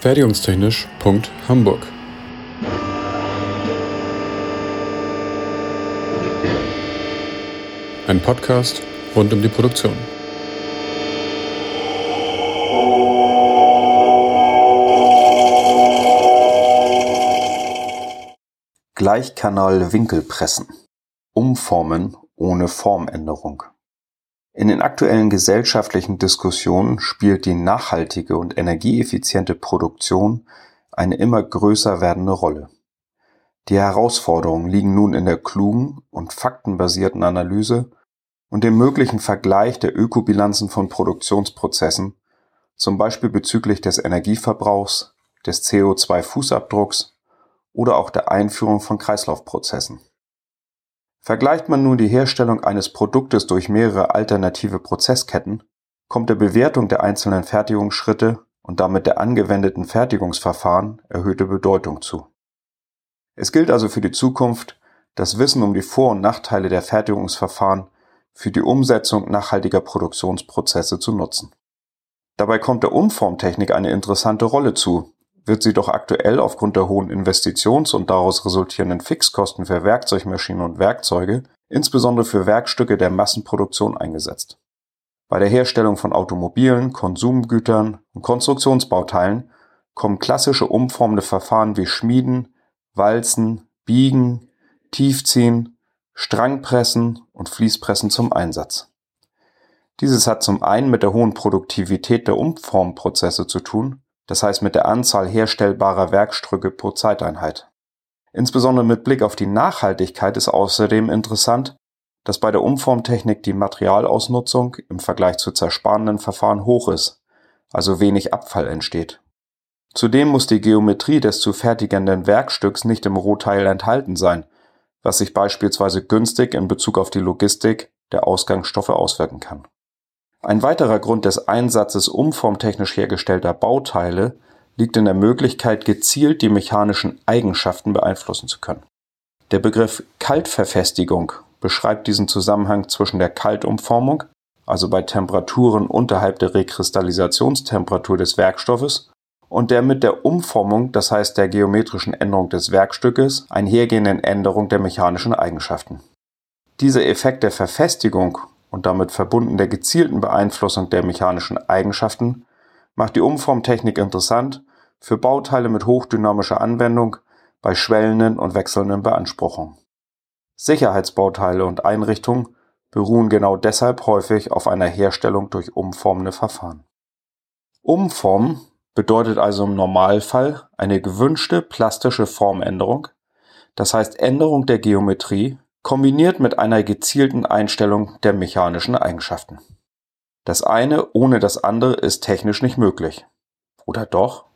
Fertigungstechnisch.hamburg Ein Podcast rund um die Produktion. Gleichkanal-Winkelpressen. Umformen ohne Formänderung. In den aktuellen gesellschaftlichen Diskussionen spielt die nachhaltige und energieeffiziente Produktion eine immer größer werdende Rolle. Die Herausforderungen liegen nun in der klugen und faktenbasierten Analyse und dem möglichen Vergleich der Ökobilanzen von Produktionsprozessen, zum Beispiel bezüglich des Energieverbrauchs, des CO2-Fußabdrucks oder auch der Einführung von Kreislaufprozessen. Vergleicht man nun die Herstellung eines Produktes durch mehrere alternative Prozessketten, kommt der Bewertung der einzelnen Fertigungsschritte und damit der angewendeten Fertigungsverfahren erhöhte Bedeutung zu. Es gilt also für die Zukunft, das Wissen um die Vor- und Nachteile der Fertigungsverfahren für die Umsetzung nachhaltiger Produktionsprozesse zu nutzen. Dabei kommt der Umformtechnik eine interessante Rolle zu, wird sie doch aktuell aufgrund der hohen Investitions- und daraus resultierenden Fixkosten für Werkzeugmaschinen und Werkzeuge, insbesondere für Werkstücke der Massenproduktion eingesetzt. Bei der Herstellung von Automobilen, Konsumgütern und Konstruktionsbauteilen kommen klassische umformende Verfahren wie Schmieden, Walzen, Biegen, Tiefziehen, Strangpressen und Fließpressen zum Einsatz. Dieses hat zum einen mit der hohen Produktivität der Umformprozesse zu tun das heißt mit der Anzahl herstellbarer Werkstücke pro Zeiteinheit. Insbesondere mit Blick auf die Nachhaltigkeit ist außerdem interessant, dass bei der Umformtechnik die Materialausnutzung im Vergleich zu zersparenden Verfahren hoch ist, also wenig Abfall entsteht. Zudem muss die Geometrie des zu fertigenden Werkstücks nicht im Rohteil enthalten sein, was sich beispielsweise günstig in Bezug auf die Logistik der Ausgangsstoffe auswirken kann ein weiterer Grund des Einsatzes umformtechnisch hergestellter Bauteile liegt in der Möglichkeit, gezielt die mechanischen Eigenschaften beeinflussen zu können. Der Begriff Kaltverfestigung beschreibt diesen Zusammenhang zwischen der Kaltumformung, also bei Temperaturen unterhalb der Rekristallisationstemperatur des Werkstoffes, und der mit der Umformung, das heißt der geometrischen Änderung des Werkstückes, einhergehenden Änderung der mechanischen Eigenschaften. Dieser Effekt der Verfestigung und damit verbunden der gezielten Beeinflussung der mechanischen Eigenschaften macht die Umformtechnik interessant für Bauteile mit hochdynamischer Anwendung bei schwellenden und wechselnden Beanspruchungen. Sicherheitsbauteile und Einrichtungen beruhen genau deshalb häufig auf einer Herstellung durch umformende Verfahren. Umformen bedeutet also im Normalfall eine gewünschte plastische Formänderung, das heißt Änderung der Geometrie kombiniert mit einer gezielten Einstellung der mechanischen Eigenschaften. Das eine ohne das andere ist technisch nicht möglich. Oder doch?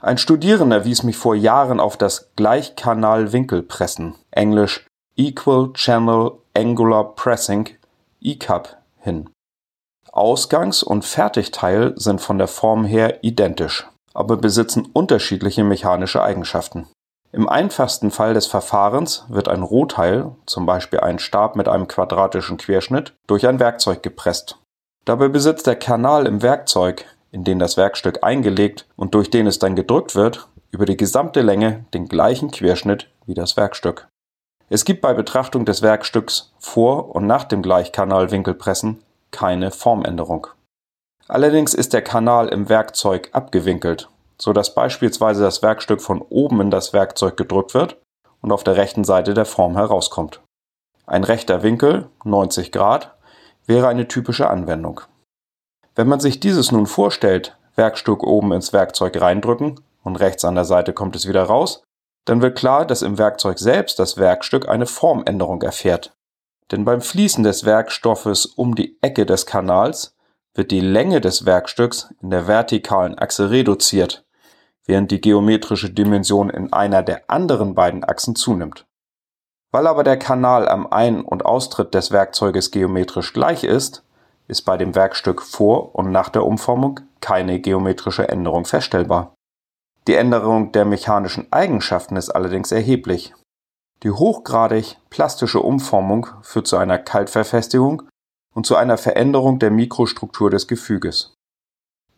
Ein Studierender wies mich vor Jahren auf das Gleichkanal-Winkelpressen, englisch Equal Channel Angular Pressing, ECAP, hin. Ausgangs- und Fertigteil sind von der Form her identisch, aber besitzen unterschiedliche mechanische Eigenschaften. Im einfachsten Fall des Verfahrens wird ein Rohteil, zum Beispiel ein Stab mit einem quadratischen Querschnitt, durch ein Werkzeug gepresst. Dabei besitzt der Kanal im Werkzeug, in den das Werkstück eingelegt und durch den es dann gedrückt wird, über die gesamte Länge den gleichen Querschnitt wie das Werkstück. Es gibt bei Betrachtung des Werkstücks vor und nach dem Gleichkanalwinkelpressen keine Formänderung. Allerdings ist der Kanal im Werkzeug abgewinkelt so dass beispielsweise das Werkstück von oben in das Werkzeug gedrückt wird und auf der rechten Seite der Form herauskommt. Ein rechter Winkel, 90 Grad, wäre eine typische Anwendung. Wenn man sich dieses nun vorstellt, Werkstück oben ins Werkzeug reindrücken und rechts an der Seite kommt es wieder raus, dann wird klar, dass im Werkzeug selbst das Werkstück eine Formänderung erfährt. Denn beim Fließen des Werkstoffes um die Ecke des Kanals wird die Länge des Werkstücks in der vertikalen Achse reduziert während die geometrische Dimension in einer der anderen beiden Achsen zunimmt. Weil aber der Kanal am Ein- und Austritt des Werkzeuges geometrisch gleich ist, ist bei dem Werkstück vor und nach der Umformung keine geometrische Änderung feststellbar. Die Änderung der mechanischen Eigenschaften ist allerdings erheblich. Die hochgradig plastische Umformung führt zu einer Kaltverfestigung und zu einer Veränderung der Mikrostruktur des Gefüges.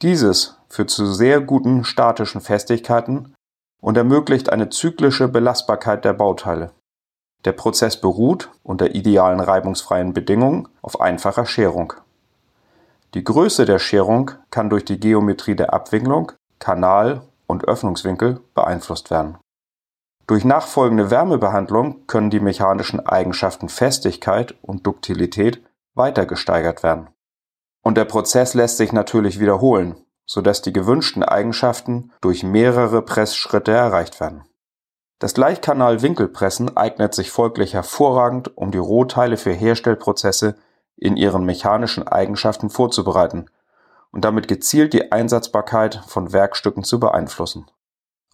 Dieses führt zu sehr guten statischen Festigkeiten und ermöglicht eine zyklische Belastbarkeit der Bauteile. Der Prozess beruht, unter idealen reibungsfreien Bedingungen, auf einfacher Scherung. Die Größe der Scherung kann durch die Geometrie der Abwicklung, Kanal und Öffnungswinkel beeinflusst werden. Durch nachfolgende Wärmebehandlung können die mechanischen Eigenschaften Festigkeit und Duktilität weiter gesteigert werden. Und der Prozess lässt sich natürlich wiederholen, sodass die gewünschten Eigenschaften durch mehrere Pressschritte erreicht werden. Das Gleichkanal-Winkelpressen eignet sich folglich hervorragend, um die Rohteile für Herstellprozesse in ihren mechanischen Eigenschaften vorzubereiten und damit gezielt die Einsatzbarkeit von Werkstücken zu beeinflussen.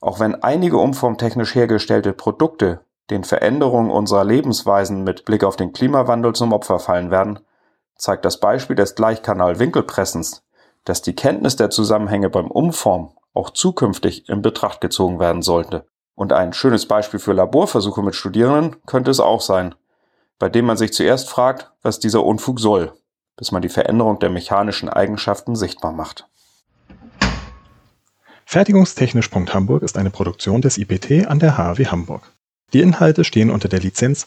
Auch wenn einige umformtechnisch hergestellte Produkte den Veränderungen unserer Lebensweisen mit Blick auf den Klimawandel zum Opfer fallen werden, zeigt das Beispiel des Gleichkanal-Winkelpressens, dass die Kenntnis der Zusammenhänge beim Umformen auch zukünftig in Betracht gezogen werden sollte. Und ein schönes Beispiel für Laborversuche mit Studierenden könnte es auch sein, bei dem man sich zuerst fragt, was dieser Unfug soll, bis man die Veränderung der mechanischen Eigenschaften sichtbar macht. Fertigungstechnisch.hamburg ist eine Produktion des IPT an der HW Hamburg. Die Inhalte stehen unter der Lizenz